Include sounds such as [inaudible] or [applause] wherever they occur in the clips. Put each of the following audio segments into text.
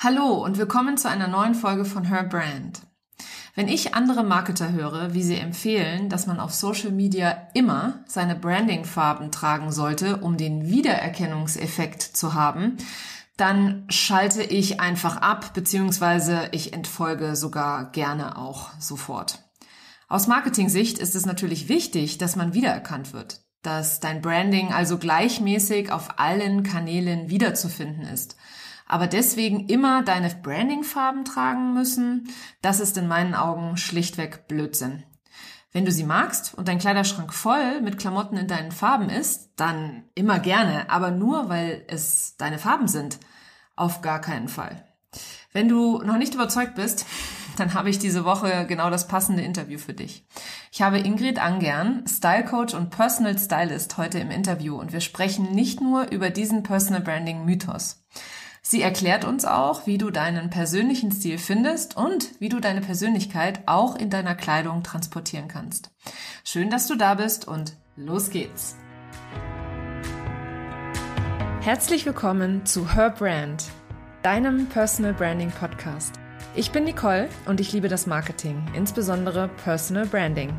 Hallo und willkommen zu einer neuen Folge von Her Brand. Wenn ich andere Marketer höre, wie sie empfehlen, dass man auf Social Media immer seine Branding-Farben tragen sollte, um den Wiedererkennungseffekt zu haben, dann schalte ich einfach ab, beziehungsweise ich entfolge sogar gerne auch sofort. Aus Marketing-Sicht ist es natürlich wichtig, dass man wiedererkannt wird, dass dein Branding also gleichmäßig auf allen Kanälen wiederzufinden ist aber deswegen immer deine Branding-Farben tragen müssen, das ist in meinen Augen schlichtweg Blödsinn. Wenn du sie magst und dein Kleiderschrank voll mit Klamotten in deinen Farben ist, dann immer gerne, aber nur weil es deine Farben sind. Auf gar keinen Fall. Wenn du noch nicht überzeugt bist, [laughs] dann habe ich diese Woche genau das passende Interview für dich. Ich habe Ingrid Angern, Style Coach und Personal Stylist, heute im Interview und wir sprechen nicht nur über diesen Personal Branding Mythos. Sie erklärt uns auch, wie du deinen persönlichen Stil findest und wie du deine Persönlichkeit auch in deiner Kleidung transportieren kannst. Schön, dass du da bist und los geht's. Herzlich willkommen zu Her Brand, deinem Personal Branding Podcast. Ich bin Nicole und ich liebe das Marketing, insbesondere Personal Branding.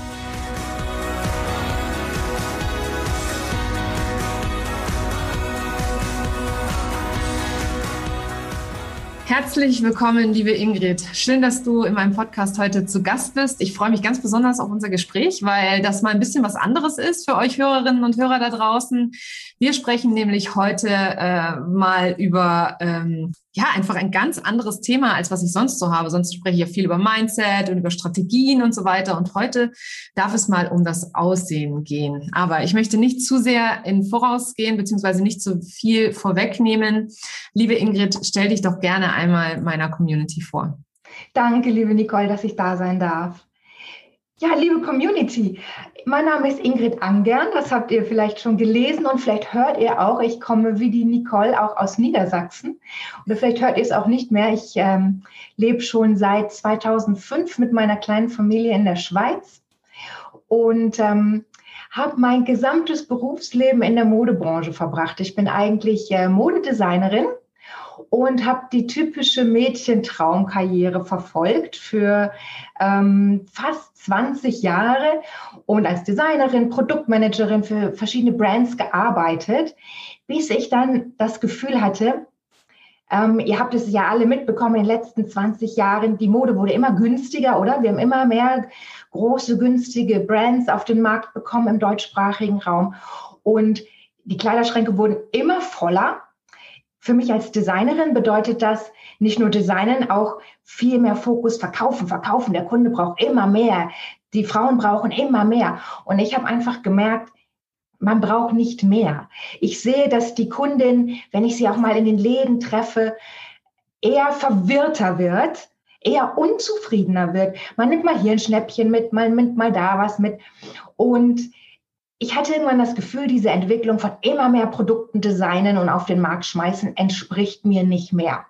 Herzlich willkommen, liebe Ingrid. Schön, dass du in meinem Podcast heute zu Gast bist. Ich freue mich ganz besonders auf unser Gespräch, weil das mal ein bisschen was anderes ist für euch Hörerinnen und Hörer da draußen. Wir sprechen nämlich heute äh, mal über ähm, ja einfach ein ganz anderes Thema, als was ich sonst so habe. Sonst spreche ich ja viel über Mindset und über Strategien und so weiter. Und heute darf es mal um das Aussehen gehen. Aber ich möchte nicht zu sehr in Voraus gehen, beziehungsweise nicht zu viel vorwegnehmen. Liebe Ingrid, stell dich doch gerne einmal meiner Community vor. Danke, liebe Nicole, dass ich da sein darf. Ja, liebe Community, mein Name ist Ingrid Angern, das habt ihr vielleicht schon gelesen und vielleicht hört ihr auch, ich komme wie die Nicole auch aus Niedersachsen oder vielleicht hört ihr es auch nicht mehr. Ich ähm, lebe schon seit 2005 mit meiner kleinen Familie in der Schweiz und ähm, habe mein gesamtes Berufsleben in der Modebranche verbracht. Ich bin eigentlich äh, Modedesignerin und habe die typische Mädchentraumkarriere verfolgt für ähm, fast 20 Jahre und als Designerin, Produktmanagerin für verschiedene Brands gearbeitet, bis ich dann das Gefühl hatte, ähm, ihr habt es ja alle mitbekommen in den letzten 20 Jahren, die Mode wurde immer günstiger, oder? Wir haben immer mehr große, günstige Brands auf den Markt bekommen im deutschsprachigen Raum und die Kleiderschränke wurden immer voller für mich als Designerin bedeutet das nicht nur Designen, auch viel mehr Fokus verkaufen, verkaufen. Der Kunde braucht immer mehr. Die Frauen brauchen immer mehr. Und ich habe einfach gemerkt, man braucht nicht mehr. Ich sehe, dass die Kundin, wenn ich sie auch mal in den Läden treffe, eher verwirrter wird, eher unzufriedener wird. Man nimmt mal hier ein Schnäppchen mit, man nimmt mal da was mit. Und ich hatte irgendwann das Gefühl, diese Entwicklung von immer mehr Produkten designen und auf den Markt schmeißen entspricht mir nicht mehr.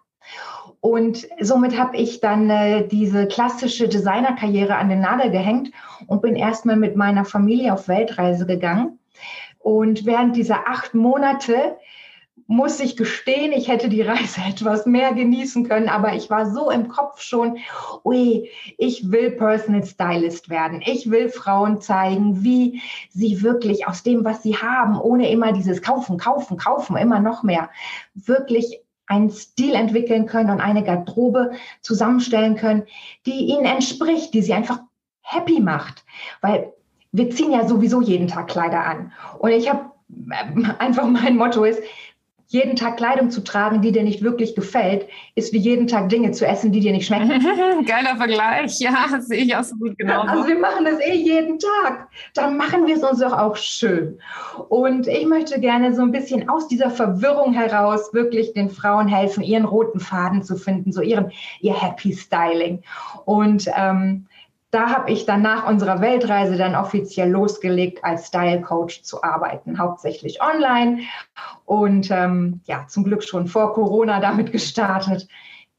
Und somit habe ich dann äh, diese klassische Designerkarriere an den Nagel gehängt und bin erstmal mit meiner Familie auf Weltreise gegangen. Und während dieser acht Monate muss ich gestehen, ich hätte die Reise [laughs] etwas mehr genießen können, aber ich war so im Kopf schon, ui, ich will Personal Stylist werden. Ich will Frauen zeigen, wie sie wirklich aus dem, was sie haben, ohne immer dieses Kaufen, Kaufen, Kaufen, immer noch mehr, wirklich einen Stil entwickeln können und eine Garderobe zusammenstellen können, die ihnen entspricht, die sie einfach happy macht. Weil wir ziehen ja sowieso jeden Tag Kleider an. Und ich habe äh, einfach mein Motto ist, jeden Tag Kleidung zu tragen, die dir nicht wirklich gefällt, ist wie jeden Tag Dinge zu essen, die dir nicht schmecken. [laughs] Geiler Vergleich, ja, sehe ich auch so gut genau. Also wir machen das eh jeden Tag. Dann machen wir es uns doch auch schön. Und ich möchte gerne so ein bisschen aus dieser Verwirrung heraus wirklich den Frauen helfen, ihren roten Faden zu finden, so ihren, ihr Happy Styling. Und ähm, da habe ich dann nach unserer Weltreise dann offiziell losgelegt, als Style Coach zu arbeiten, hauptsächlich online und ähm, ja, zum Glück schon vor Corona damit gestartet.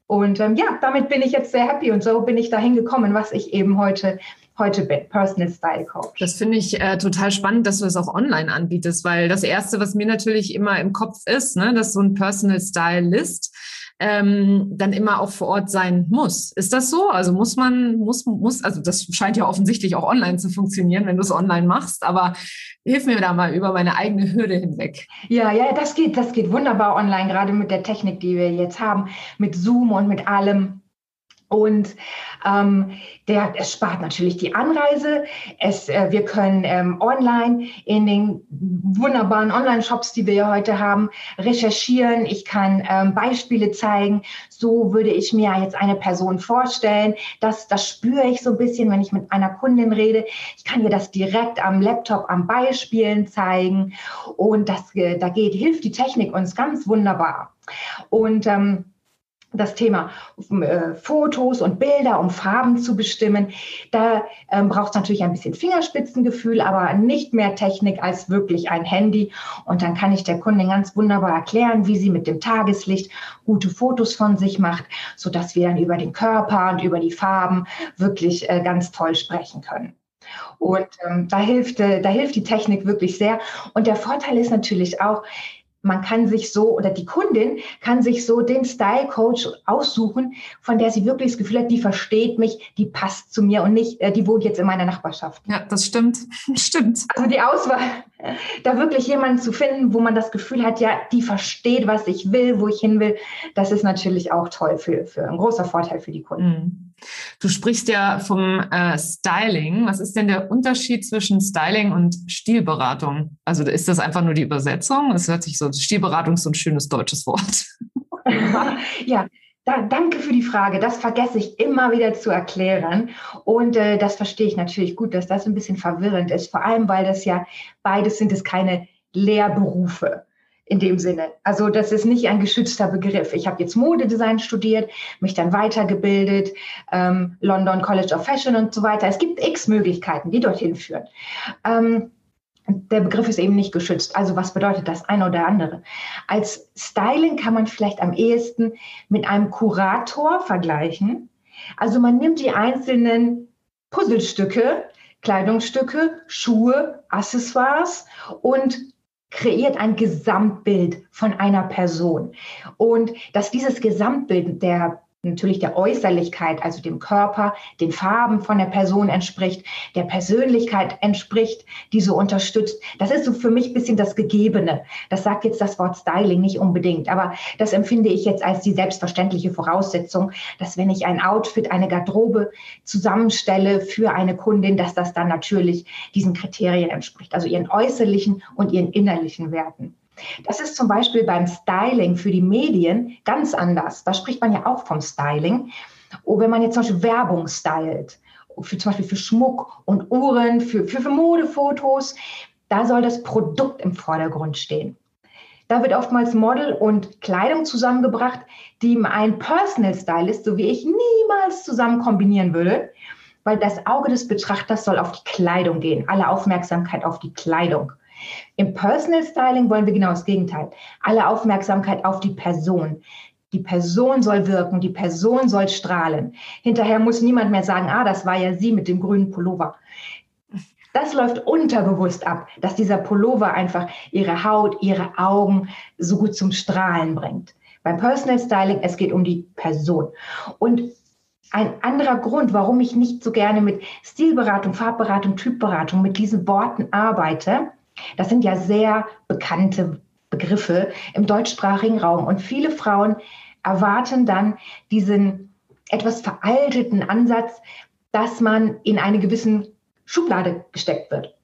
Und ähm, ja, damit bin ich jetzt sehr happy und so bin ich dahin gekommen, was ich eben heute heute bin, Personal Style Coach. Das finde ich äh, total spannend, dass du das auch online anbietest, weil das Erste, was mir natürlich immer im Kopf ist, ne, dass so ein Personal Stylist ähm, dann immer auch vor Ort sein muss. Ist das so? Also muss man, muss, muss, also das scheint ja offensichtlich auch online zu funktionieren, wenn du es online machst, aber hilf mir da mal über meine eigene Hürde hinweg. Ja, ja, das geht, das geht wunderbar online, gerade mit der Technik, die wir jetzt haben, mit Zoom und mit allem. Und ähm, der, es spart natürlich die Anreise. Es, äh, wir können ähm, online in den wunderbaren Online-Shops, die wir heute haben, recherchieren. Ich kann ähm, Beispiele zeigen. So würde ich mir jetzt eine Person vorstellen. Das, das spüre ich so ein bisschen, wenn ich mit einer Kundin rede. Ich kann ihr das direkt am Laptop, am Beispielen zeigen. Und das, äh, da geht, hilft die Technik uns ganz wunderbar. Und ähm, das Thema äh, Fotos und Bilder, um Farben zu bestimmen. Da ähm, braucht es natürlich ein bisschen Fingerspitzengefühl, aber nicht mehr Technik als wirklich ein Handy. Und dann kann ich der Kundin ganz wunderbar erklären, wie sie mit dem Tageslicht gute Fotos von sich macht, sodass wir dann über den Körper und über die Farben wirklich äh, ganz toll sprechen können. Und ähm, da hilft, äh, da hilft die Technik wirklich sehr. Und der Vorteil ist natürlich auch, man kann sich so oder die Kundin kann sich so den Style Coach aussuchen, von der sie wirklich das Gefühl hat, die versteht mich, die passt zu mir und nicht, äh, die wohnt jetzt in meiner Nachbarschaft. Ja, das stimmt. [laughs] stimmt. Also die Auswahl, da wirklich jemanden zu finden, wo man das Gefühl hat, ja, die versteht, was ich will, wo ich hin will, das ist natürlich auch toll für, für ein großer Vorteil für die Kunden. Mhm. Du sprichst ja vom äh, Styling. Was ist denn der Unterschied zwischen Styling und Stilberatung? Also ist das einfach nur die Übersetzung? Es hört sich so, Stilberatung ist so ein schönes deutsches Wort. [laughs] ja, da, danke für die Frage. Das vergesse ich immer wieder zu erklären. Und äh, das verstehe ich natürlich gut, dass das ein bisschen verwirrend ist. Vor allem, weil das ja beides sind es keine Lehrberufe in dem Sinne. Also das ist nicht ein geschützter Begriff. Ich habe jetzt Modedesign studiert, mich dann weitergebildet, ähm, London College of Fashion und so weiter. Es gibt x Möglichkeiten, die dorthin führen. Ähm, der Begriff ist eben nicht geschützt. Also was bedeutet das eine oder andere? Als Styling kann man vielleicht am ehesten mit einem Kurator vergleichen. Also man nimmt die einzelnen Puzzlestücke, Kleidungsstücke, Schuhe, Accessoires und kreiert ein Gesamtbild von einer Person. Und dass dieses Gesamtbild der natürlich der Äußerlichkeit, also dem Körper, den Farben von der Person entspricht, der Persönlichkeit entspricht, die so unterstützt. Das ist so für mich ein bisschen das Gegebene. Das sagt jetzt das Wort Styling nicht unbedingt, aber das empfinde ich jetzt als die selbstverständliche Voraussetzung, dass wenn ich ein Outfit, eine Garderobe zusammenstelle für eine Kundin, dass das dann natürlich diesen Kriterien entspricht, also ihren äußerlichen und ihren innerlichen Werten. Das ist zum Beispiel beim Styling für die Medien ganz anders. Da spricht man ja auch vom Styling. Und wenn man jetzt zum Beispiel Werbung stylt, für, zum Beispiel für Schmuck und Uhren, für, für, für Modefotos, da soll das Produkt im Vordergrund stehen. Da wird oftmals Model und Kleidung zusammengebracht, die ein Personal Stylist, so wie ich, niemals zusammen kombinieren würde, weil das Auge des Betrachters soll auf die Kleidung gehen, alle Aufmerksamkeit auf die Kleidung. Im Personal Styling wollen wir genau das Gegenteil. Alle Aufmerksamkeit auf die Person. Die Person soll wirken, die Person soll strahlen. Hinterher muss niemand mehr sagen, ah, das war ja sie mit dem grünen Pullover. Das läuft unterbewusst ab, dass dieser Pullover einfach ihre Haut, ihre Augen so gut zum Strahlen bringt. Beim Personal Styling, es geht um die Person. Und ein anderer Grund, warum ich nicht so gerne mit Stilberatung, Farbberatung, Typberatung, mit diesen Worten arbeite, das sind ja sehr bekannte Begriffe im deutschsprachigen Raum. Und viele Frauen erwarten dann diesen etwas veralteten Ansatz, dass man in eine gewissen Schublade gesteckt wird.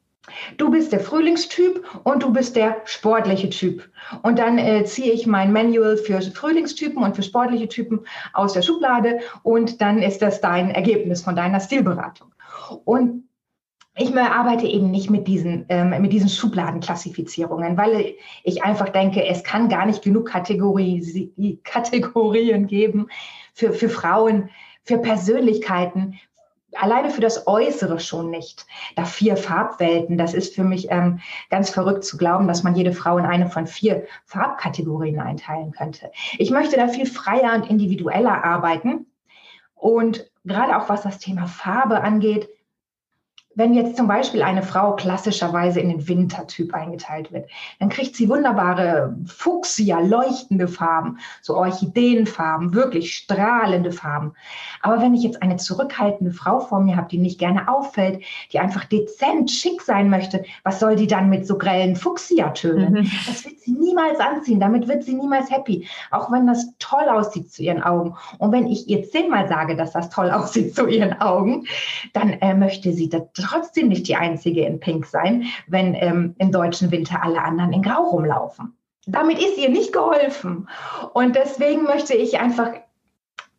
Du bist der Frühlingstyp und du bist der sportliche Typ. Und dann äh, ziehe ich mein Manual für Frühlingstypen und für sportliche Typen aus der Schublade und dann ist das dein Ergebnis von deiner Stilberatung. Und ich arbeite eben nicht mit diesen, ähm, mit diesen Schubladenklassifizierungen, weil ich einfach denke, es kann gar nicht genug Kategorie, Kategorien geben für, für Frauen, für Persönlichkeiten, alleine für das Äußere schon nicht. Da vier Farbwelten, das ist für mich ähm, ganz verrückt zu glauben, dass man jede Frau in eine von vier Farbkategorien einteilen könnte. Ich möchte da viel freier und individueller arbeiten. Und gerade auch was das Thema Farbe angeht, wenn jetzt zum Beispiel eine Frau klassischerweise in den Wintertyp eingeteilt wird, dann kriegt sie wunderbare Fuchsia, leuchtende Farben, so Orchideenfarben, wirklich strahlende Farben. Aber wenn ich jetzt eine zurückhaltende Frau vor mir habe, die nicht gerne auffällt, die einfach dezent schick sein möchte, was soll die dann mit so grellen Fuchsia-Tönen? Mhm. Das wird sie niemals anziehen, damit wird sie niemals happy. Auch wenn das toll aussieht zu ihren Augen. Und wenn ich ihr zehnmal sage, dass das toll [laughs] aussieht zu ihren Augen, dann äh, möchte sie das trotzdem nicht die Einzige in Pink sein, wenn ähm, im deutschen Winter alle anderen in Grau rumlaufen. Damit ist ihr nicht geholfen. Und deswegen möchte ich einfach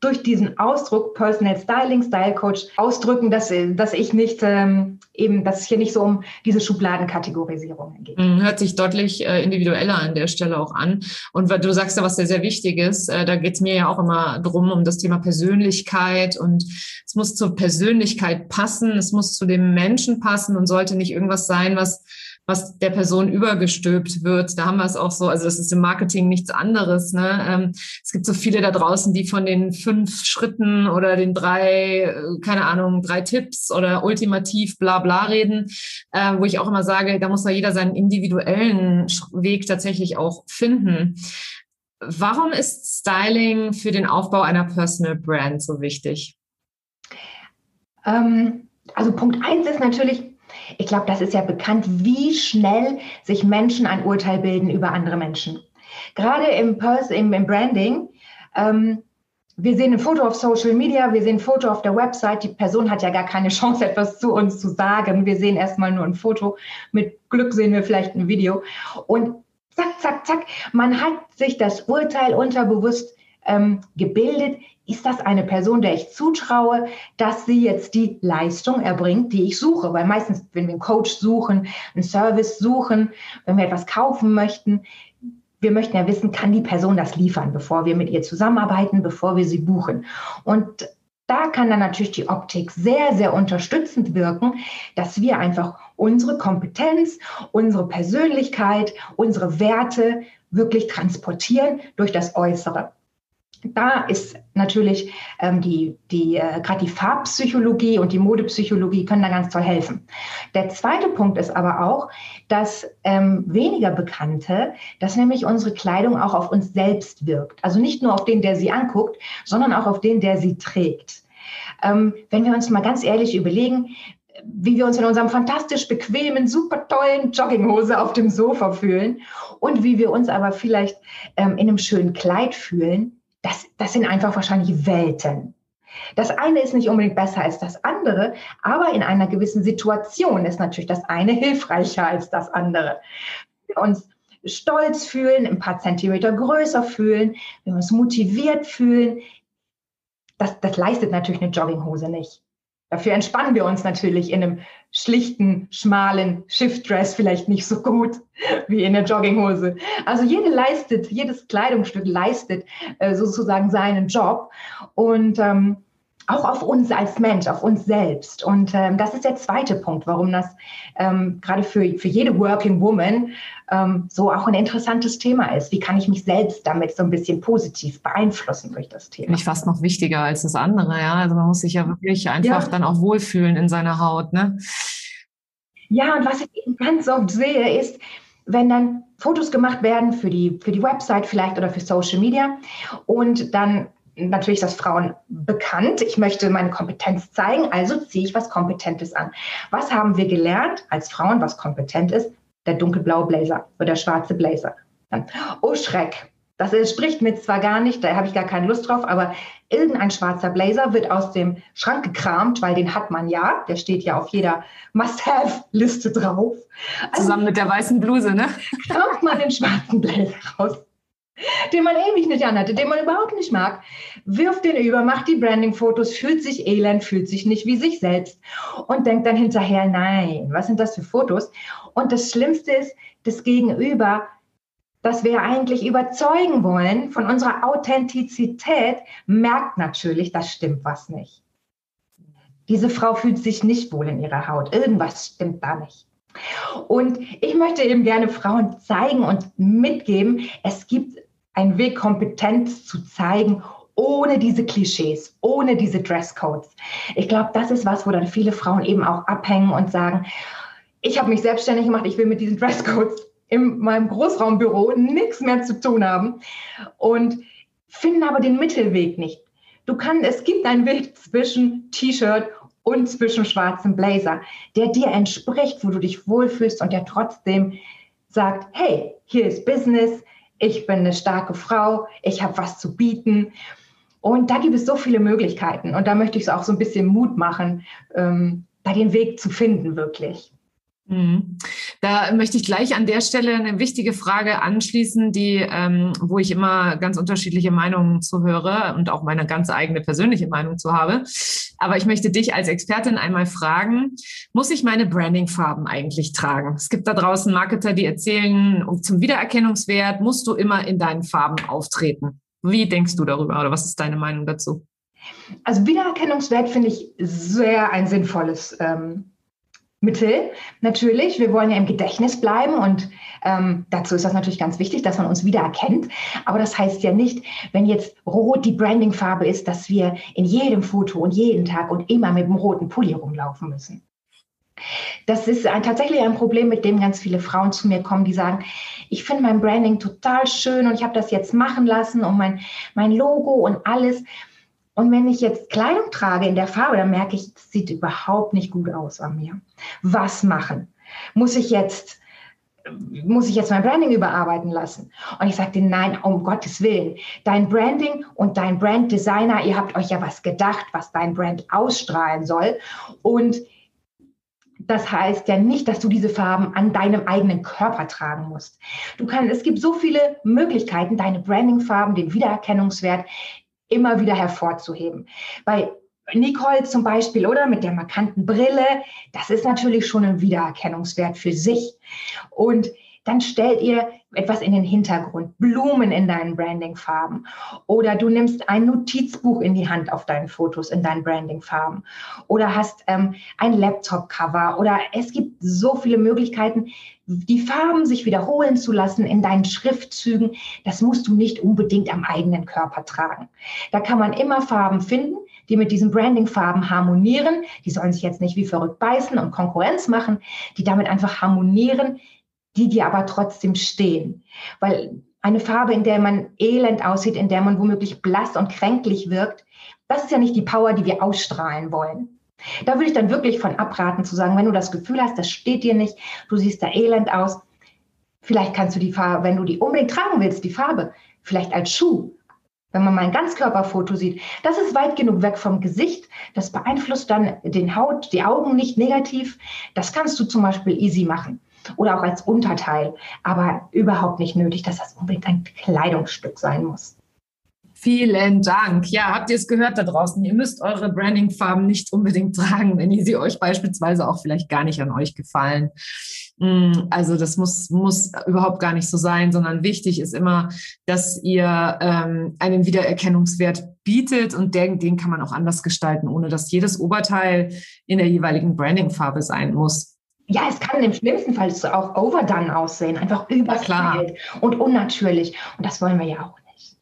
durch diesen Ausdruck Personal Styling, Style Coach ausdrücken, dass, dass ich nicht ähm, eben, dass es hier nicht so um diese Schubladenkategorisierung geht. Mhm, hört sich deutlich äh, individueller an der Stelle auch an. Und du sagst ja was sehr, sehr wichtig ist, äh, da geht es mir ja auch immer drum, um das Thema Persönlichkeit und es muss zur Persönlichkeit passen, es muss zu dem Menschen passen und sollte nicht irgendwas sein, was was der Person übergestülpt wird. Da haben wir es auch so, also das ist im Marketing nichts anderes. Ne? Ähm, es gibt so viele da draußen, die von den fünf Schritten oder den drei, äh, keine Ahnung, drei Tipps oder ultimativ bla bla reden, äh, wo ich auch immer sage, da muss da jeder seinen individuellen Weg tatsächlich auch finden. Warum ist Styling für den Aufbau einer Personal Brand so wichtig? Ähm, also Punkt eins ist natürlich, ich glaube, das ist ja bekannt, wie schnell sich Menschen ein Urteil bilden über andere Menschen. Gerade im, im, im Branding. Ähm, wir sehen ein Foto auf Social Media, wir sehen ein Foto auf der Website. Die Person hat ja gar keine Chance, [laughs] etwas zu uns zu sagen. Wir sehen erstmal nur ein Foto. Mit Glück sehen wir vielleicht ein Video. Und zack, zack, zack, man hat sich das Urteil unterbewusst ähm, gebildet, ist das eine Person, der ich zutraue, dass sie jetzt die Leistung erbringt, die ich suche? Weil meistens, wenn wir einen Coach suchen, einen Service suchen, wenn wir etwas kaufen möchten, wir möchten ja wissen, kann die Person das liefern, bevor wir mit ihr zusammenarbeiten, bevor wir sie buchen. Und da kann dann natürlich die Optik sehr, sehr unterstützend wirken, dass wir einfach unsere Kompetenz, unsere Persönlichkeit, unsere Werte wirklich transportieren durch das Äußere da ist natürlich ähm, die, die äh, gerade die Farbpsychologie und die Modepsychologie können da ganz toll helfen. Der zweite Punkt ist aber auch, dass ähm, weniger Bekannte, dass nämlich unsere Kleidung auch auf uns selbst wirkt. Also nicht nur auf den, der sie anguckt, sondern auch auf den, der sie trägt. Ähm, wenn wir uns mal ganz ehrlich überlegen, wie wir uns in unserem fantastisch bequemen, super tollen Jogginghose auf dem Sofa fühlen und wie wir uns aber vielleicht ähm, in einem schönen Kleid fühlen, das, das sind einfach wahrscheinlich Welten. Das eine ist nicht unbedingt besser als das andere, aber in einer gewissen Situation ist natürlich das eine hilfreicher als das andere. Wir uns stolz fühlen, ein paar Zentimeter größer fühlen, wenn wir uns motiviert fühlen, das, das leistet natürlich eine Jogginghose nicht. Dafür entspannen wir uns natürlich in einem schlichten, schmalen Shift-Dress vielleicht nicht so gut [laughs] wie in der Jogginghose. Also jede leistet, jedes Kleidungsstück leistet äh, sozusagen seinen Job. Und ähm, auch auf uns als Mensch, auf uns selbst. Und ähm, das ist der zweite Punkt, warum das ähm, gerade für, für jede Working Woman ähm, so auch ein interessantes Thema ist. Wie kann ich mich selbst damit so ein bisschen positiv beeinflussen durch das Thema? Nicht fast noch wichtiger als das andere, ja. Also man muss sich ja wirklich einfach ja. dann auch wohlfühlen in seiner Haut, ne? Ja, und was ich eben ganz oft sehe, ist, wenn dann Fotos gemacht werden für die, für die Website vielleicht oder für Social Media und dann natürlich das Frauen bekannt. Ich möchte meine Kompetenz zeigen, also ziehe ich was Kompetentes an. Was haben wir gelernt als Frauen, was kompetent ist? Der dunkelblaue Blazer oder der schwarze Blazer. Oh Schreck, das spricht mir zwar gar nicht, da habe ich gar keine Lust drauf, aber irgendein schwarzer Blazer wird aus dem Schrank gekramt, weil den hat man ja. Der steht ja auf jeder Must-Have-Liste drauf. Also, Zusammen mit der weißen Bluse, ne? [laughs] Kramt man den schwarzen Blazer raus den man ewig nicht anhatte, den man überhaupt nicht mag, wirft den über, macht die Branding-Fotos, fühlt sich elend, fühlt sich nicht wie sich selbst und denkt dann hinterher, nein, was sind das für Fotos? Und das Schlimmste ist, das Gegenüber, das wir eigentlich überzeugen wollen von unserer Authentizität, merkt natürlich, das stimmt was nicht. Diese Frau fühlt sich nicht wohl in ihrer Haut. Irgendwas stimmt da nicht. Und ich möchte eben gerne Frauen zeigen und mitgeben, es gibt einen Weg, Kompetenz zu zeigen, ohne diese Klischees, ohne diese Dresscodes. Ich glaube, das ist was, wo dann viele Frauen eben auch abhängen und sagen, ich habe mich selbstständig gemacht, ich will mit diesen Dresscodes in meinem Großraumbüro nichts mehr zu tun haben und finden aber den Mittelweg nicht. Du kannst, es gibt einen Weg zwischen T-Shirt und zwischen schwarzem Blazer, der dir entspricht, wo du dich wohlfühlst und der trotzdem sagt, hey, hier ist Business, ich bin eine starke Frau, ich habe was zu bieten. Und da gibt es so viele Möglichkeiten. Und da möchte ich es auch so ein bisschen Mut machen, ähm, da den Weg zu finden, wirklich. Mhm. Da möchte ich gleich an der Stelle eine wichtige Frage anschließen, die, ähm, wo ich immer ganz unterschiedliche Meinungen zu höre und auch meine ganz eigene persönliche Meinung zu habe. Aber ich möchte dich als Expertin einmal fragen, muss ich meine Brandingfarben eigentlich tragen? Es gibt da draußen Marketer, die erzählen, zum Wiedererkennungswert musst du immer in deinen Farben auftreten. Wie denkst du darüber oder was ist deine Meinung dazu? Also Wiedererkennungswert finde ich sehr ein sinnvolles ähm, Mittel natürlich. Wir wollen ja im Gedächtnis bleiben und ähm, dazu ist das natürlich ganz wichtig, dass man uns wieder erkennt. Aber das heißt ja nicht, wenn jetzt rot die Brandingfarbe ist, dass wir in jedem Foto und jeden Tag und immer mit dem roten Pulli rumlaufen müssen. Das ist ein, tatsächlich ein Problem, mit dem ganz viele Frauen zu mir kommen, die sagen, ich finde mein Branding total schön und ich habe das jetzt machen lassen und mein, mein Logo und alles. Und wenn ich jetzt Kleidung trage in der Farbe, dann merke ich, das sieht überhaupt nicht gut aus an mir. Was machen? Muss ich jetzt muss ich jetzt mein Branding überarbeiten lassen? Und ich sagte, nein, um Gottes Willen. Dein Branding und dein Branddesigner, ihr habt euch ja was gedacht, was dein Brand ausstrahlen soll. Und das heißt ja nicht, dass du diese Farben an deinem eigenen Körper tragen musst. Du kannst, es gibt so viele Möglichkeiten, deine Brandingfarben, den Wiedererkennungswert immer wieder hervorzuheben. Bei Nicole zum Beispiel, oder mit der markanten Brille, das ist natürlich schon ein Wiedererkennungswert für sich. Und dann stellt ihr etwas in den Hintergrund, Blumen in deinen Brandingfarben oder du nimmst ein Notizbuch in die Hand auf deinen Fotos in deinen Brandingfarben oder hast ähm, ein Laptop-Cover oder es gibt so viele Möglichkeiten, die Farben sich wiederholen zu lassen in deinen Schriftzügen. Das musst du nicht unbedingt am eigenen Körper tragen. Da kann man immer Farben finden, die mit diesen Branding-Farben harmonieren. Die sollen sich jetzt nicht wie verrückt beißen und Konkurrenz machen, die damit einfach harmonieren die dir aber trotzdem stehen. Weil eine Farbe, in der man elend aussieht, in der man womöglich blass und kränklich wirkt, das ist ja nicht die Power, die wir ausstrahlen wollen. Da würde ich dann wirklich von abraten zu sagen, wenn du das Gefühl hast, das steht dir nicht, du siehst da elend aus, vielleicht kannst du die Farbe, wenn du die unbedingt tragen willst, die Farbe, vielleicht als Schuh, wenn man mal ein Ganzkörperfoto sieht, das ist weit genug weg vom Gesicht. Das beeinflusst dann den Haut, die Augen nicht negativ. Das kannst du zum Beispiel easy machen oder auch als Unterteil, aber überhaupt nicht nötig, dass das unbedingt ein Kleidungsstück sein muss. Vielen Dank. Ja, habt ihr es gehört da draußen? Ihr müsst eure Brandingfarben nicht unbedingt [laughs] tragen, wenn sie euch beispielsweise auch vielleicht gar nicht an euch gefallen. Mm, also das muss, muss überhaupt gar nicht so sein, sondern wichtig ist immer, dass ihr ähm, einen Wiedererkennungswert bietet und den, den kann man auch anders gestalten, ohne dass jedes Oberteil in der jeweiligen Brandingfarbe sein muss. Ja, es kann im schlimmsten Fall auch overdone aussehen, einfach überklar und unnatürlich. Und das wollen wir ja auch nicht.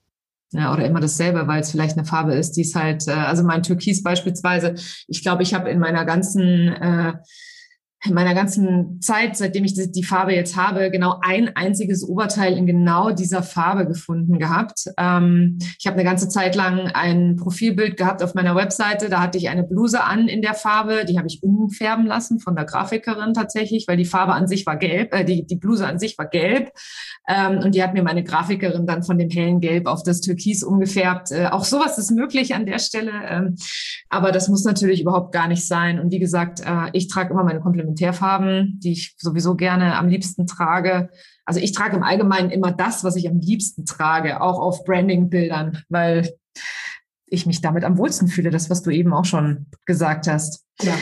Ja, oder immer dasselbe, weil es vielleicht eine Farbe ist, die es halt, äh, also mein Türkis beispielsweise, ich glaube, ich habe in meiner ganzen äh, in meiner ganzen Zeit, seitdem ich die Farbe jetzt habe, genau ein einziges Oberteil in genau dieser Farbe gefunden gehabt. Ähm, ich habe eine ganze Zeit lang ein Profilbild gehabt auf meiner Webseite. Da hatte ich eine Bluse an in der Farbe. Die habe ich umfärben lassen von der Grafikerin tatsächlich, weil die Farbe an sich war gelb, äh, die, die Bluse an sich war gelb. Ähm, und die hat mir meine Grafikerin dann von dem hellen Gelb auf das Türkis umgefärbt. Äh, auch sowas ist möglich an der Stelle. Ähm, aber das muss natürlich überhaupt gar nicht sein. Und wie gesagt, äh, ich trage immer meine Komplimente Komplementärfarben, die ich sowieso gerne am liebsten trage. Also ich trage im Allgemeinen immer das, was ich am liebsten trage, auch auf Branding-Bildern, weil ich mich damit am wohlsten fühle, das, was du eben auch schon gesagt hast. Ja.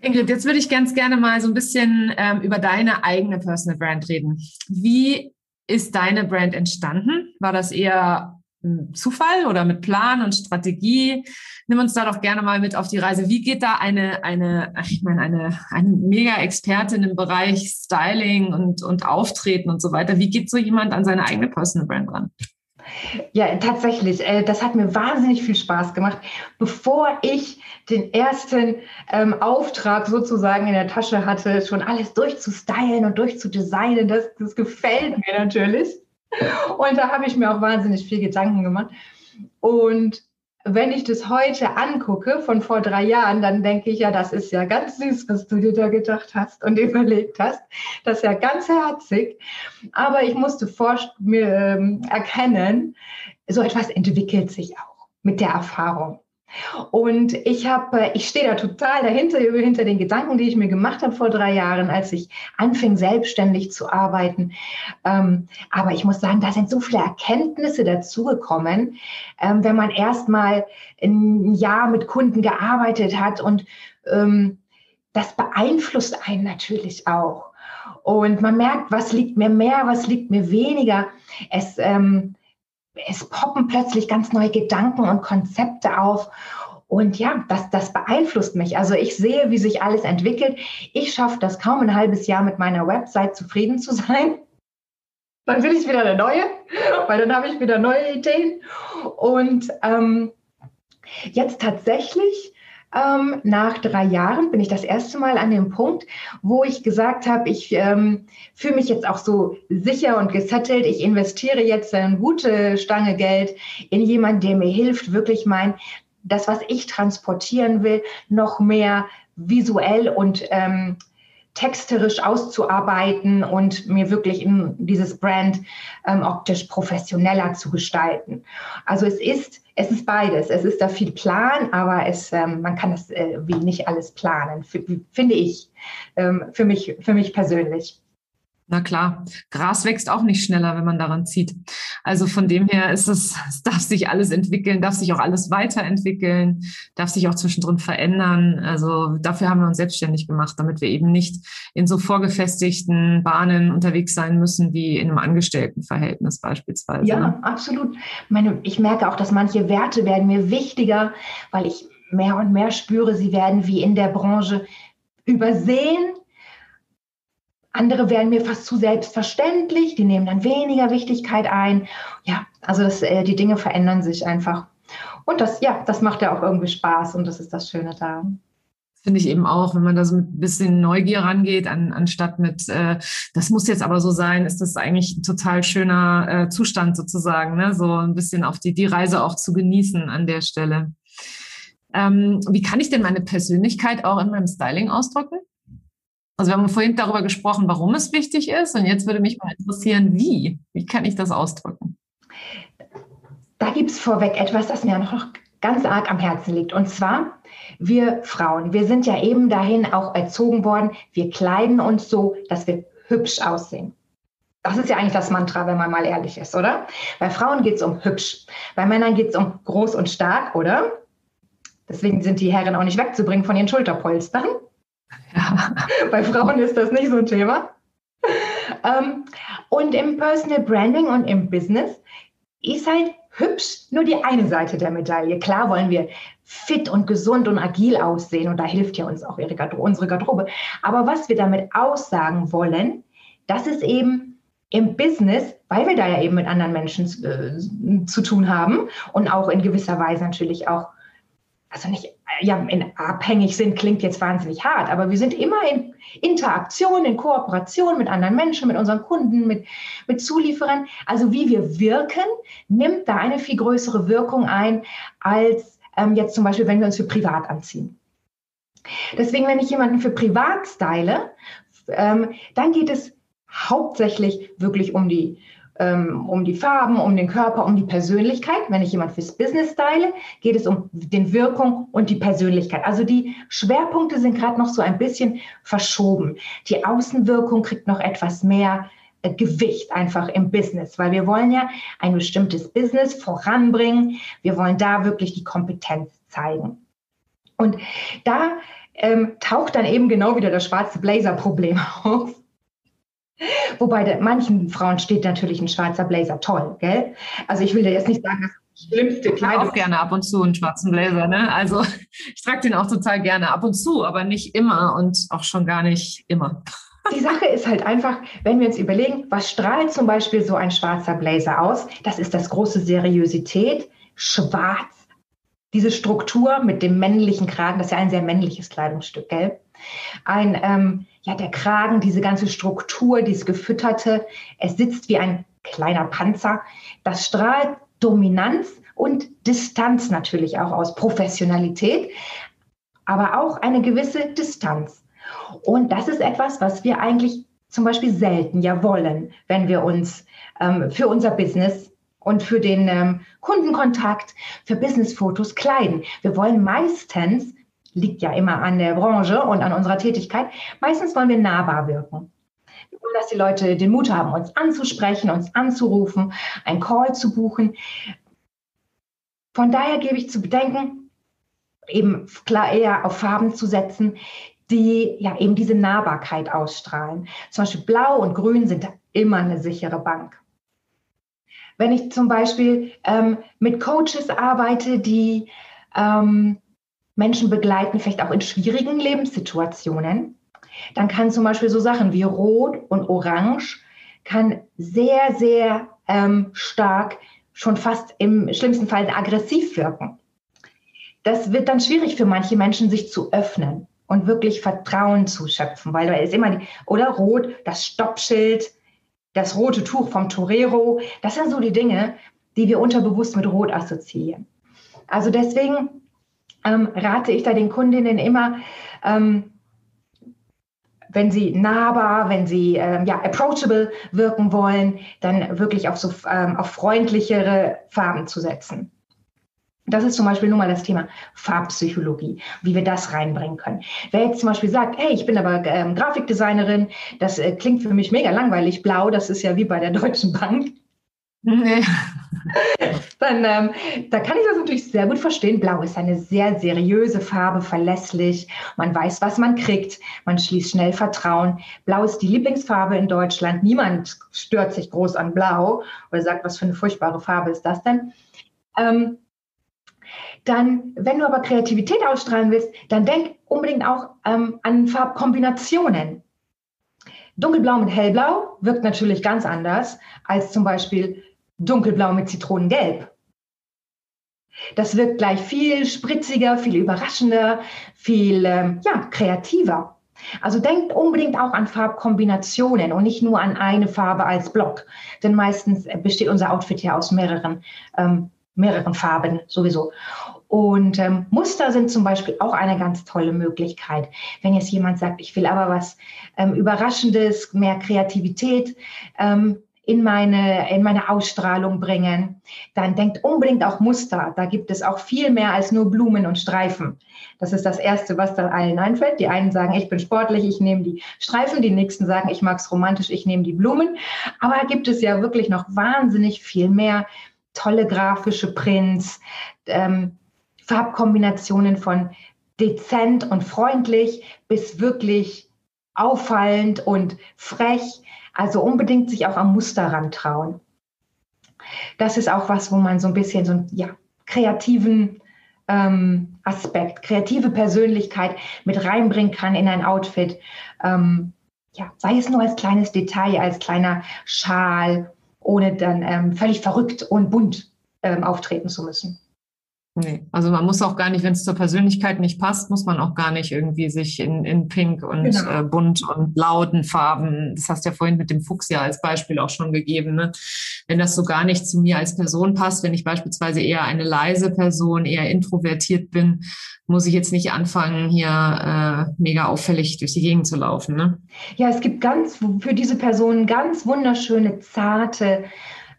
Ingrid, jetzt würde ich ganz gerne mal so ein bisschen ähm, über deine eigene Personal Brand reden. Wie ist deine Brand entstanden? War das eher Zufall oder mit Plan und Strategie. Nimm uns da doch gerne mal mit auf die Reise. Wie geht da eine, eine, ich meine, eine, eine Mega-Expertin im Bereich Styling und, und Auftreten und so weiter? Wie geht so jemand an seine eigene Personal Brand ran? Ja, tatsächlich. Äh, das hat mir wahnsinnig viel Spaß gemacht. Bevor ich den ersten ähm, Auftrag sozusagen in der Tasche hatte, schon alles durchzustylen und durchzudesignen, das, das gefällt mir natürlich. Und da habe ich mir auch wahnsinnig viel Gedanken gemacht. Und wenn ich das heute angucke, von vor drei Jahren, dann denke ich, ja, das ist ja ganz süß, was du dir da gedacht hast und [laughs] überlegt hast. Das ist ja ganz herzig. Aber ich musste mir ähm, erkennen, so etwas entwickelt sich auch mit der Erfahrung. Und ich habe, ich stehe da total dahinter, hinter den Gedanken, die ich mir gemacht habe vor drei Jahren, als ich anfing, selbstständig zu arbeiten. Ähm, aber ich muss sagen, da sind so viele Erkenntnisse dazugekommen, ähm, wenn man erst mal ein Jahr mit Kunden gearbeitet hat und ähm, das beeinflusst einen natürlich auch. Und man merkt, was liegt mir mehr, was liegt mir weniger. Es, ähm, es poppen plötzlich ganz neue Gedanken und Konzepte auf. Und ja, das, das beeinflusst mich. Also ich sehe, wie sich alles entwickelt. Ich schaffe das kaum ein halbes Jahr mit meiner Website zufrieden zu sein. Dann will ich wieder eine neue, weil dann habe ich wieder neue Ideen. Und ähm, jetzt tatsächlich ähm, nach drei Jahren bin ich das erste Mal an dem Punkt, wo ich gesagt habe, ich ähm, fühle mich jetzt auch so sicher und gesettelt. Ich investiere jetzt eine gute Stange Geld in jemanden, der mir hilft, wirklich mein, das, was ich transportieren will, noch mehr visuell und ähm, texterisch auszuarbeiten und mir wirklich in dieses Brand ähm, optisch professioneller zu gestalten. Also es ist, es ist beides. Es ist da viel Plan, aber es, ähm, man kann das äh, wie nicht alles planen, finde ich, ähm, für mich, für mich persönlich. Na klar, Gras wächst auch nicht schneller, wenn man daran zieht. Also von dem her ist es, es darf sich alles entwickeln, darf sich auch alles weiterentwickeln, darf sich auch zwischendrin verändern. Also dafür haben wir uns selbstständig gemacht, damit wir eben nicht in so vorgefestigten Bahnen unterwegs sein müssen wie in einem Angestelltenverhältnis beispielsweise. Ja, ne? absolut. Ich, meine, ich merke auch, dass manche Werte werden mir wichtiger, weil ich mehr und mehr spüre, sie werden wie in der Branche übersehen andere werden mir fast zu selbstverständlich, die nehmen dann weniger Wichtigkeit ein. Ja, also das, äh, die Dinge verändern sich einfach. Und das, ja, das macht ja auch irgendwie Spaß und das ist das Schöne da. Finde ich eben auch, wenn man da so ein bisschen Neugier rangeht, an, anstatt mit, äh, das muss jetzt aber so sein, ist das eigentlich ein total schöner äh, Zustand sozusagen, ne? so ein bisschen auf die, die Reise auch zu genießen an der Stelle. Ähm, wie kann ich denn meine Persönlichkeit auch in meinem Styling ausdrücken? Also wir haben vorhin darüber gesprochen, warum es wichtig ist. Und jetzt würde mich mal interessieren, wie? Wie kann ich das ausdrücken? Da gibt es vorweg etwas, das mir noch ganz arg am Herzen liegt. Und zwar, wir Frauen, wir sind ja eben dahin auch erzogen worden, wir kleiden uns so, dass wir hübsch aussehen. Das ist ja eigentlich das Mantra, wenn man mal ehrlich ist, oder? Bei Frauen geht es um hübsch. Bei Männern geht es um groß und stark, oder? Deswegen sind die Herren auch nicht wegzubringen von ihren Schulterpolstern. Ja. [laughs] Bei Frauen ist das nicht so ein Thema. Ähm, und im Personal Branding und im Business ist halt hübsch nur die eine Seite der Medaille. Klar wollen wir fit und gesund und agil aussehen und da hilft ja uns auch unsere Garderobe. Aber was wir damit aussagen wollen, das ist eben im Business, weil wir da ja eben mit anderen Menschen äh, zu tun haben und auch in gewisser Weise natürlich auch also nicht ja, in abhängig sind, klingt jetzt wahnsinnig hart, aber wir sind immer in Interaktion, in Kooperation mit anderen Menschen, mit unseren Kunden, mit, mit Zulieferern. Also wie wir wirken, nimmt da eine viel größere Wirkung ein, als ähm, jetzt zum Beispiel, wenn wir uns für privat anziehen. Deswegen, wenn ich jemanden für privat style, ähm, dann geht es hauptsächlich wirklich um die ähm, um die Farben, um den Körper, um die Persönlichkeit. Wenn ich jemand fürs Business style, geht es um den Wirkung und die Persönlichkeit. Also die Schwerpunkte sind gerade noch so ein bisschen verschoben. Die Außenwirkung kriegt noch etwas mehr äh, Gewicht einfach im Business, weil wir wollen ja ein bestimmtes Business voranbringen. Wir wollen da wirklich die Kompetenz zeigen. Und da ähm, taucht dann eben genau wieder das schwarze Blazer-Problem [laughs] auf. Wobei manchen Frauen steht natürlich ein schwarzer Blazer toll, gell? Also ich will dir jetzt nicht sagen, dass das schlimmste Kleidung. Ich auch gerne ab und zu einen schwarzen Blazer, ne? Also [laughs] ich trage den auch total gerne ab und zu, aber nicht immer und auch schon gar nicht immer. [laughs] Die Sache ist halt einfach, wenn wir uns überlegen, was strahlt zum Beispiel so ein schwarzer Blazer aus? Das ist das große Seriosität, schwarz, diese Struktur mit dem männlichen Kragen, das ist ja ein sehr männliches Kleidungsstück, gell? Ein, ähm, ja, der Kragen, diese ganze Struktur, dieses Gefütterte, es sitzt wie ein kleiner Panzer. Das strahlt Dominanz und Distanz natürlich auch aus, Professionalität, aber auch eine gewisse Distanz. Und das ist etwas, was wir eigentlich zum Beispiel selten ja wollen, wenn wir uns ähm, für unser Business und für den ähm, Kundenkontakt, für Businessfotos kleiden. Wir wollen meistens, liegt ja immer an der Branche und an unserer Tätigkeit, meistens wollen wir nahbar wirken. Wir wollen, dass die Leute den Mut haben, uns anzusprechen, uns anzurufen, einen Call zu buchen. Von daher gebe ich zu bedenken, eben klar eher auf Farben zu setzen, die ja eben diese Nahbarkeit ausstrahlen. Zum Beispiel Blau und Grün sind immer eine sichere Bank. Wenn ich zum Beispiel ähm, mit Coaches arbeite, die ähm, Menschen begleiten, vielleicht auch in schwierigen Lebenssituationen, dann kann zum Beispiel so Sachen wie Rot und Orange kann sehr, sehr ähm, stark, schon fast im schlimmsten Fall aggressiv wirken. Das wird dann schwierig für manche Menschen, sich zu öffnen und wirklich Vertrauen zu schöpfen, weil da ist immer die, oder rot, das Stoppschild, das rote Tuch vom Torero, das sind so die Dinge, die wir unterbewusst mit Rot assoziieren. Also deswegen ähm, rate ich da den Kundinnen immer, ähm, wenn sie nahbar, wenn sie ähm, ja, approachable wirken wollen, dann wirklich auf so ähm, auf freundlichere Farben zu setzen. Das ist zum Beispiel nur mal das Thema Farbpsychologie, wie wir das reinbringen können. Wer jetzt zum Beispiel sagt, hey, ich bin aber ähm, Grafikdesignerin, das äh, klingt für mich mega langweilig, blau, das ist ja wie bei der Deutschen Bank. Nee. [laughs] Dann, ähm, da kann ich das natürlich sehr gut verstehen. Blau ist eine sehr seriöse Farbe, verlässlich. Man weiß, was man kriegt. Man schließt schnell Vertrauen. Blau ist die Lieblingsfarbe in Deutschland. Niemand stört sich groß an Blau oder sagt, was für eine furchtbare Farbe ist das denn? Ähm, dann, wenn du aber Kreativität ausstrahlen willst, dann denk unbedingt auch ähm, an Farbkombinationen. Dunkelblau mit hellblau wirkt natürlich ganz anders als zum Beispiel dunkelblau mit Zitronengelb. Das wirkt gleich viel spritziger, viel überraschender, viel ähm, ja, kreativer. Also denkt unbedingt auch an Farbkombinationen und nicht nur an eine Farbe als Block. Denn meistens besteht unser Outfit ja aus mehreren ähm, mehreren Farben sowieso. Und ähm, Muster sind zum Beispiel auch eine ganz tolle Möglichkeit. Wenn jetzt jemand sagt, ich will aber was ähm, Überraschendes, mehr Kreativität ähm, in, meine, in meine Ausstrahlung bringen, dann denkt unbedingt auch Muster. Da gibt es auch viel mehr als nur Blumen und Streifen. Das ist das Erste, was da allen einfällt. Die einen sagen, ich bin sportlich, ich nehme die Streifen. Die nächsten sagen, ich mag es romantisch, ich nehme die Blumen. Aber da gibt es ja wirklich noch wahnsinnig viel mehr tolle grafische Prints, ähm, Farbkombinationen von dezent und freundlich bis wirklich auffallend und frech. Also unbedingt sich auch am Muster rantrauen. Das ist auch was, wo man so ein bisschen so einen ja, kreativen ähm, Aspekt, kreative Persönlichkeit mit reinbringen kann in ein Outfit. Ähm, ja, sei es nur als kleines Detail, als kleiner Schal ohne dann ähm, völlig verrückt und bunt ähm, auftreten zu müssen. Nee, also man muss auch gar nicht, wenn es zur Persönlichkeit nicht passt, muss man auch gar nicht irgendwie sich in, in pink und genau. äh, bunt und lauten Farben, das hast du ja vorhin mit dem Fuchs ja als Beispiel auch schon gegeben, ne? wenn das so gar nicht zu mir als Person passt, wenn ich beispielsweise eher eine leise Person, eher introvertiert bin, muss ich jetzt nicht anfangen, hier äh, mega auffällig durch die Gegend zu laufen. Ne? Ja, es gibt ganz für diese Personen ganz wunderschöne, zarte,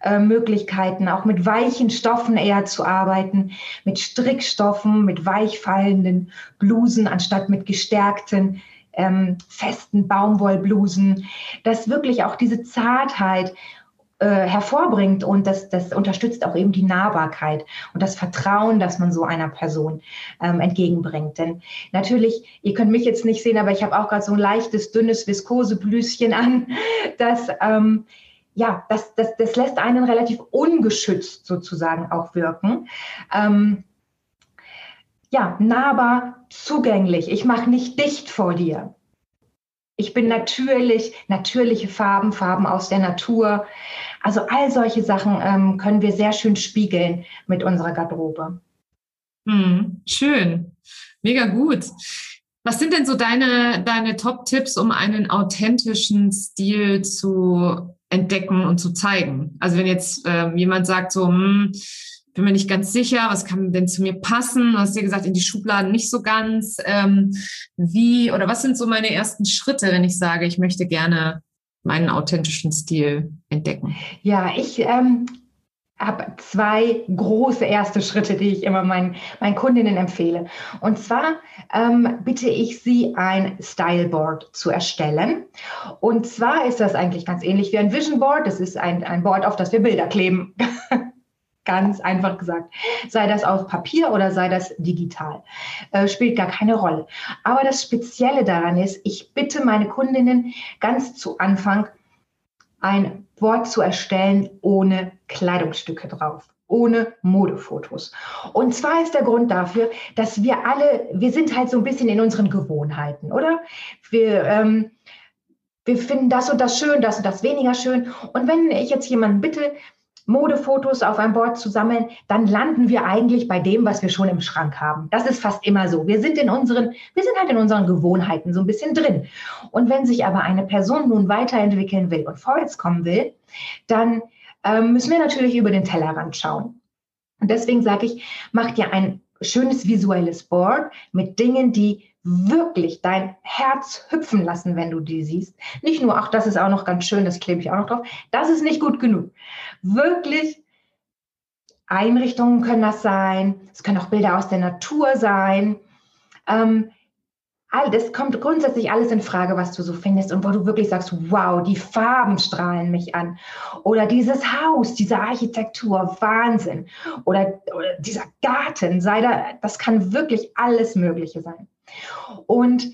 äh, Möglichkeiten, auch mit weichen Stoffen eher zu arbeiten, mit Strickstoffen, mit weichfallenden Blusen anstatt mit gestärkten, ähm, festen Baumwollblusen, dass wirklich auch diese Zartheit äh, hervorbringt und das, das unterstützt auch eben die Nahbarkeit und das Vertrauen, das man so einer Person ähm, entgegenbringt. Denn natürlich, ihr könnt mich jetzt nicht sehen, aber ich habe auch gerade so ein leichtes, dünnes Viskoseblüschen an, [laughs] das ähm, ja, das, das, das lässt einen relativ ungeschützt sozusagen auch wirken. Ähm, ja, nahbar, zugänglich. Ich mache nicht dicht vor dir. Ich bin natürlich, natürliche Farben, Farben aus der Natur. Also all solche Sachen ähm, können wir sehr schön spiegeln mit unserer Garderobe. Hm, schön, mega gut. Was sind denn so deine, deine Top-Tipps, um einen authentischen Stil zu entdecken und zu zeigen? Also wenn jetzt ähm, jemand sagt so, hm, bin mir nicht ganz sicher, was kann denn zu mir passen? Du hast dir gesagt, in die Schubladen nicht so ganz. Ähm, wie oder was sind so meine ersten Schritte, wenn ich sage, ich möchte gerne meinen authentischen Stil entdecken? Ja, ich ähm, habe zwei große erste Schritte, die ich immer meinen, meinen Kundinnen empfehle. Und zwar ähm, bitte ich sie, ein Styleboard zu erstellen. Und zwar ist das eigentlich ganz ähnlich wie ein Vision Board. Das ist ein, ein Board, auf das wir Bilder kleben. [laughs] ganz einfach gesagt. Sei das auf Papier oder sei das digital. Äh, spielt gar keine Rolle. Aber das Spezielle daran ist, ich bitte meine Kundinnen ganz zu Anfang, ein Wort zu erstellen ohne Kleidungsstücke drauf ohne Modefotos. Und zwar ist der Grund dafür, dass wir alle, wir sind halt so ein bisschen in unseren Gewohnheiten, oder? Wir, ähm, wir finden das und das schön, das und das weniger schön. Und wenn ich jetzt jemanden bitte, Modefotos auf ein Board zu sammeln, dann landen wir eigentlich bei dem, was wir schon im Schrank haben. Das ist fast immer so. Wir sind in unseren, wir sind halt in unseren Gewohnheiten so ein bisschen drin. Und wenn sich aber eine Person nun weiterentwickeln will und vorwärts kommen will, dann ähm, müssen wir natürlich über den Tellerrand schauen. Und deswegen sage ich, mach dir ein schönes visuelles Board mit Dingen, die wirklich dein Herz hüpfen lassen, wenn du die siehst. Nicht nur, ach, das ist auch noch ganz schön, das klebe ich auch noch drauf. Das ist nicht gut genug. Wirklich Einrichtungen können das sein. Es können auch Bilder aus der Natur sein. Ähm, all das kommt grundsätzlich alles in Frage, was du so findest und wo du wirklich sagst, wow, die Farben strahlen mich an. Oder dieses Haus, diese Architektur, Wahnsinn. Oder, oder dieser Garten, sei da, das kann wirklich alles Mögliche sein. Und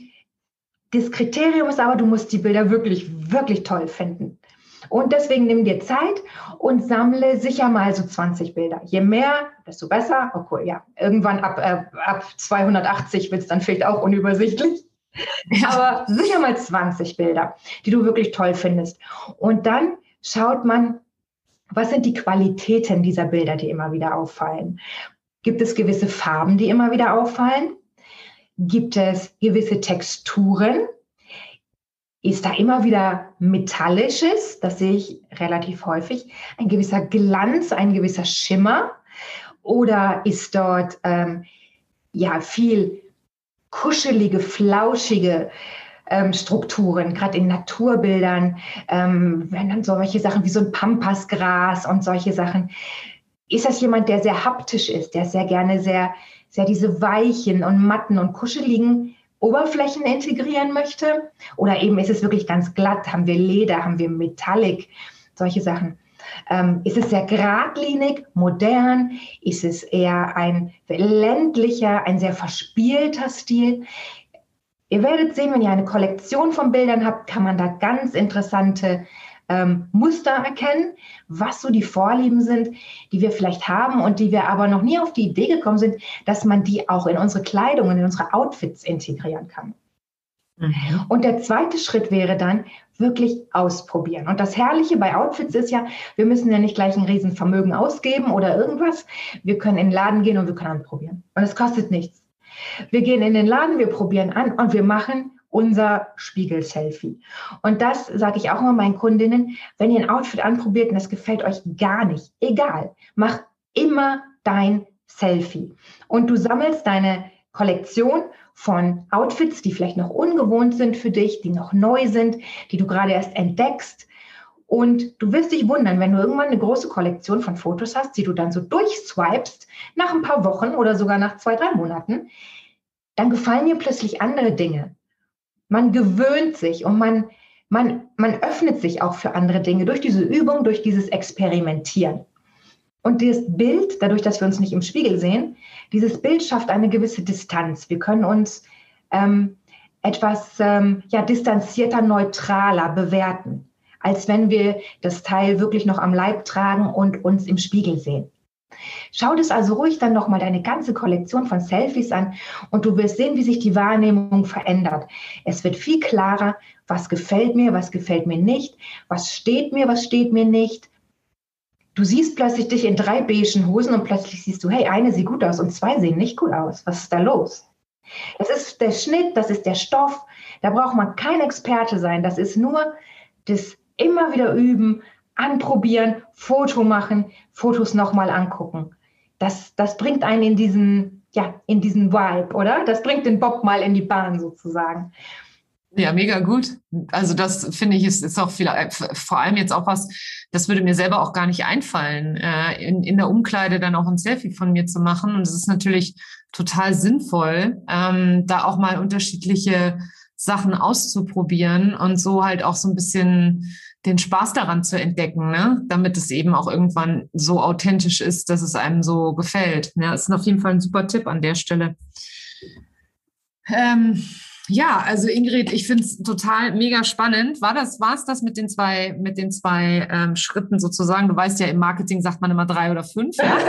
das Kriterium ist aber, du musst die Bilder wirklich, wirklich toll finden. Und deswegen nimm dir Zeit und sammle sicher mal so 20 Bilder. Je mehr, desto besser. Cool, ja. Irgendwann ab, äh, ab 280 wird es dann vielleicht auch unübersichtlich. Ja. Aber sicher mal 20 Bilder, die du wirklich toll findest. Und dann schaut man, was sind die Qualitäten dieser Bilder, die immer wieder auffallen? Gibt es gewisse Farben, die immer wieder auffallen? Gibt es gewisse Texturen? Ist da immer wieder Metallisches? Das sehe ich relativ häufig. Ein gewisser Glanz, ein gewisser Schimmer? Oder ist dort ähm, ja viel kuschelige, flauschige ähm, Strukturen, gerade in Naturbildern, ähm, wenn dann solche Sachen wie so ein Pampasgras und solche Sachen. Ist das jemand, der sehr haptisch ist, der sehr gerne sehr sehr diese weichen und matten und kuscheligen Oberflächen integrieren möchte. Oder eben ist es wirklich ganz glatt, haben wir Leder, haben wir Metallic, solche Sachen. Ähm, ist es sehr geradlinig, modern? Ist es eher ein ländlicher, ein sehr verspielter Stil? Ihr werdet sehen, wenn ihr eine Kollektion von Bildern habt, kann man da ganz interessante ähm, Muster erkennen, was so die Vorlieben sind, die wir vielleicht haben und die wir aber noch nie auf die Idee gekommen sind, dass man die auch in unsere Kleidung und in unsere Outfits integrieren kann. Mhm. Und der zweite Schritt wäre dann wirklich ausprobieren. Und das Herrliche bei Outfits ist ja, wir müssen ja nicht gleich ein Riesenvermögen ausgeben oder irgendwas. Wir können in den Laden gehen und wir können anprobieren. Und es kostet nichts. Wir gehen in den Laden, wir probieren an und wir machen unser Spiegel-Selfie. Und das sage ich auch immer meinen Kundinnen, wenn ihr ein Outfit anprobiert und das gefällt euch gar nicht, egal, mach immer dein Selfie. Und du sammelst deine Kollektion von Outfits, die vielleicht noch ungewohnt sind für dich, die noch neu sind, die du gerade erst entdeckst. Und du wirst dich wundern, wenn du irgendwann eine große Kollektion von Fotos hast, die du dann so durchswipest, nach ein paar Wochen oder sogar nach zwei, drei Monaten, dann gefallen dir plötzlich andere Dinge man gewöhnt sich und man man, man öffnet sich auch für andere Dinge durch diese Übung, durch dieses Experimentieren. Und dieses Bild, dadurch, dass wir uns nicht im Spiegel sehen, dieses Bild schafft eine gewisse Distanz. Wir können uns ähm, etwas ähm, ja, distanzierter, neutraler bewerten, als wenn wir das Teil wirklich noch am Leib tragen und uns im Spiegel sehen. Schau das also ruhig dann nochmal deine ganze Kollektion von Selfies an und du wirst sehen, wie sich die Wahrnehmung verändert. Es wird viel klarer, was gefällt mir, was gefällt mir nicht, was steht mir, was steht mir nicht. Du siehst plötzlich dich in drei beigen Hosen und plötzlich siehst du, hey, eine sieht gut aus und zwei sehen nicht gut aus. Was ist da los? Das ist der Schnitt, das ist der Stoff. Da braucht man kein Experte sein. Das ist nur das immer wieder üben, anprobieren, Foto machen, Fotos nochmal angucken. Das, das bringt einen in diesen, ja, in diesen Vibe, oder? Das bringt den Bob mal in die Bahn sozusagen. Ja, mega gut. Also das finde ich ist, ist auch viel, äh, vor allem jetzt auch was, das würde mir selber auch gar nicht einfallen, äh, in, in der Umkleide dann auch ein Selfie von mir zu machen. Und es ist natürlich total sinnvoll, ähm, da auch mal unterschiedliche Sachen auszuprobieren und so halt auch so ein bisschen den Spaß daran zu entdecken, ne? damit es eben auch irgendwann so authentisch ist, dass es einem so gefällt. Ja, ist auf jeden Fall ein super Tipp an der Stelle. Ähm, ja, also Ingrid, ich finde es total mega spannend. War das, war es das mit den zwei, mit den zwei ähm, Schritten sozusagen? Du weißt ja, im Marketing sagt man immer drei oder fünf. Ja? [laughs]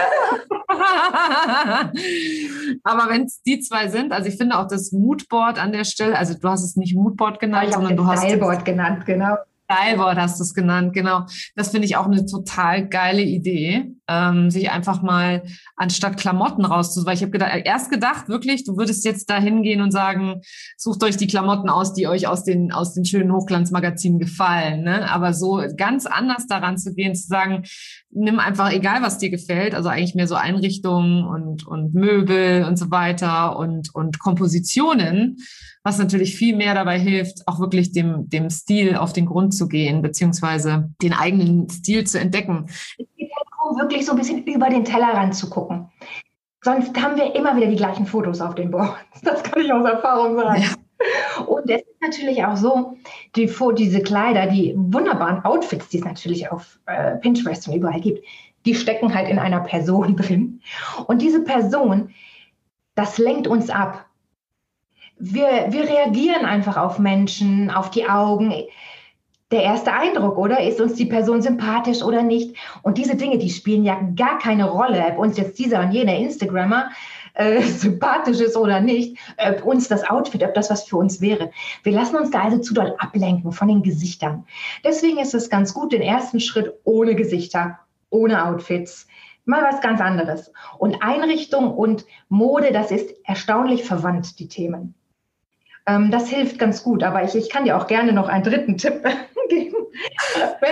Aber wenn es die zwei sind, also ich finde auch das Moodboard an der Stelle, also du hast es nicht Moodboard genannt, sondern du hast es genannt, genau. Styleboard hast du es genannt, genau. Das finde ich auch eine total geile Idee, ähm, sich einfach mal anstatt Klamotten rauszusuchen. Weil ich habe gedacht, erst gedacht, wirklich, du würdest jetzt da hingehen und sagen, sucht euch die Klamotten aus, die euch aus den, aus den schönen Hochglanzmagazinen gefallen. Ne? Aber so ganz anders daran zu gehen, zu sagen, nimm einfach egal, was dir gefällt, also eigentlich mehr so Einrichtungen und, und Möbel und so weiter und, und Kompositionen was natürlich viel mehr dabei hilft, auch wirklich dem, dem Stil auf den Grund zu gehen, beziehungsweise den eigenen Stil zu entdecken. Es geht darum, wirklich so ein bisschen über den Tellerrand zu gucken. Sonst haben wir immer wieder die gleichen Fotos auf den Boards. [laughs] Das kann ich aus Erfahrung sagen. Ja. Und es ist natürlich auch so, die, diese Kleider, die wunderbaren Outfits, die es natürlich auf äh, Pinterest und überall gibt, die stecken halt in einer Person [laughs] drin. Und diese Person, das lenkt uns ab wir, wir reagieren einfach auf Menschen, auf die Augen. Der erste Eindruck, oder? Ist uns die Person sympathisch oder nicht? Und diese Dinge, die spielen ja gar keine Rolle, ob uns jetzt dieser und jener Instagrammer äh, [laughs] sympathisch ist oder nicht, ob uns das Outfit, ob das was für uns wäre. Wir lassen uns da also zu doll ablenken von den Gesichtern. Deswegen ist es ganz gut, den ersten Schritt ohne Gesichter, ohne Outfits, mal was ganz anderes. Und Einrichtung und Mode, das ist erstaunlich verwandt, die Themen. Ähm, das hilft ganz gut, aber ich, ich kann dir auch gerne noch einen dritten Tipp [laughs] geben.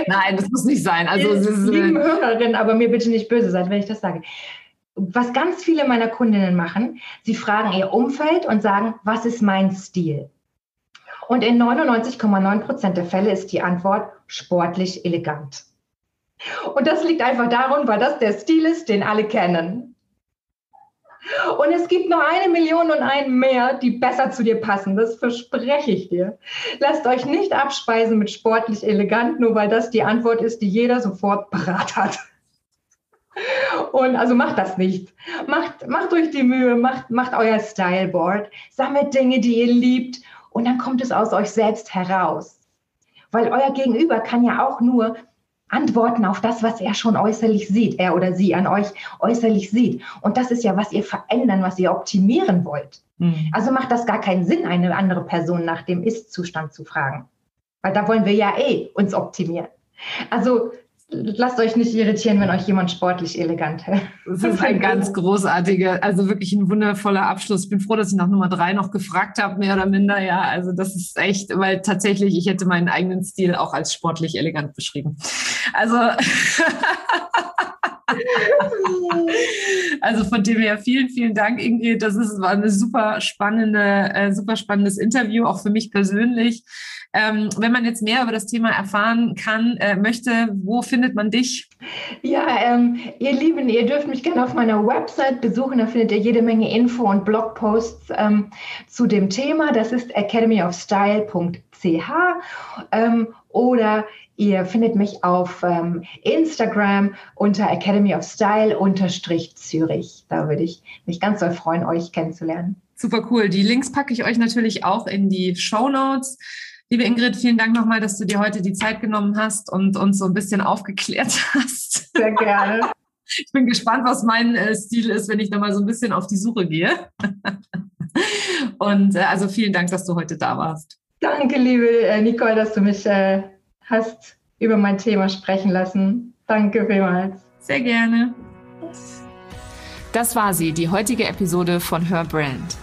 Nein, das muss nicht sein. Also, lieben Hörerin, aber mir bitte nicht böse sein, wenn ich das sage. Was ganz viele meiner Kundinnen machen, sie fragen ihr Umfeld und sagen, was ist mein Stil? Und in 99,9 Prozent der Fälle ist die Antwort sportlich elegant. Und das liegt einfach darum, weil das der Stil ist, den alle kennen. Und es gibt noch eine Million und einen mehr, die besser zu dir passen. Das verspreche ich dir. Lasst euch nicht abspeisen mit sportlich elegant, nur weil das die Antwort ist, die jeder sofort parat hat. Und also macht das nicht. Macht, macht euch die Mühe, macht, macht euer Styleboard, sammelt Dinge, die ihr liebt und dann kommt es aus euch selbst heraus. Weil euer Gegenüber kann ja auch nur antworten auf das, was er schon äußerlich sieht, er oder sie an euch äußerlich sieht. Und das ist ja, was ihr verändern, was ihr optimieren wollt. Mhm. Also macht das gar keinen Sinn, eine andere Person nach dem Ist-Zustand zu fragen. Weil da wollen wir ja eh uns optimieren. Also lasst euch nicht irritieren, wenn euch jemand sportlich elegant hält. Das ist ein ganz großartiger, also wirklich ein wundervoller Abschluss. Ich bin froh, dass ich nach Nummer drei noch gefragt habe, mehr oder minder. Ja, also das ist echt, weil tatsächlich, ich hätte meinen eigenen Stil auch als sportlich elegant beschrieben. Also, [laughs] [laughs] also von dem her vielen, vielen Dank, Ingrid. Das ist, war eine super spannende, äh, super spannendes Interview, auch für mich persönlich. Ähm, wenn man jetzt mehr über das Thema erfahren kann, äh, möchte, wo findet man dich? Ja, ähm, ihr Lieben, ihr dürft mich gerne auf meiner Website besuchen. Da findet ihr jede Menge Info und Blogposts ähm, zu dem Thema. Das ist academyofstyle.ch ähm, oder Ihr findet mich auf ähm, Instagram unter Academy of Style unterstrich Zürich. Da würde ich mich ganz doll freuen, euch kennenzulernen. Super cool. Die Links packe ich euch natürlich auch in die Show Notes. Liebe Ingrid, vielen Dank nochmal, dass du dir heute die Zeit genommen hast und uns so ein bisschen aufgeklärt [laughs] hast. Sehr gerne. Ich bin gespannt, was mein äh, Stil ist, wenn ich da mal so ein bisschen auf die Suche gehe. [laughs] und äh, also vielen Dank, dass du heute da warst. Danke, liebe äh, Nicole, dass du mich äh, hast über mein Thema sprechen lassen. Danke vielmals. Sehr gerne. Das war sie, die heutige Episode von Her Brand.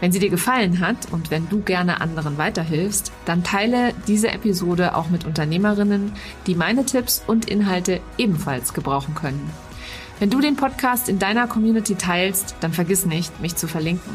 Wenn sie dir gefallen hat und wenn du gerne anderen weiterhilfst, dann teile diese Episode auch mit Unternehmerinnen, die meine Tipps und Inhalte ebenfalls gebrauchen können. Wenn du den Podcast in deiner Community teilst, dann vergiss nicht, mich zu verlinken.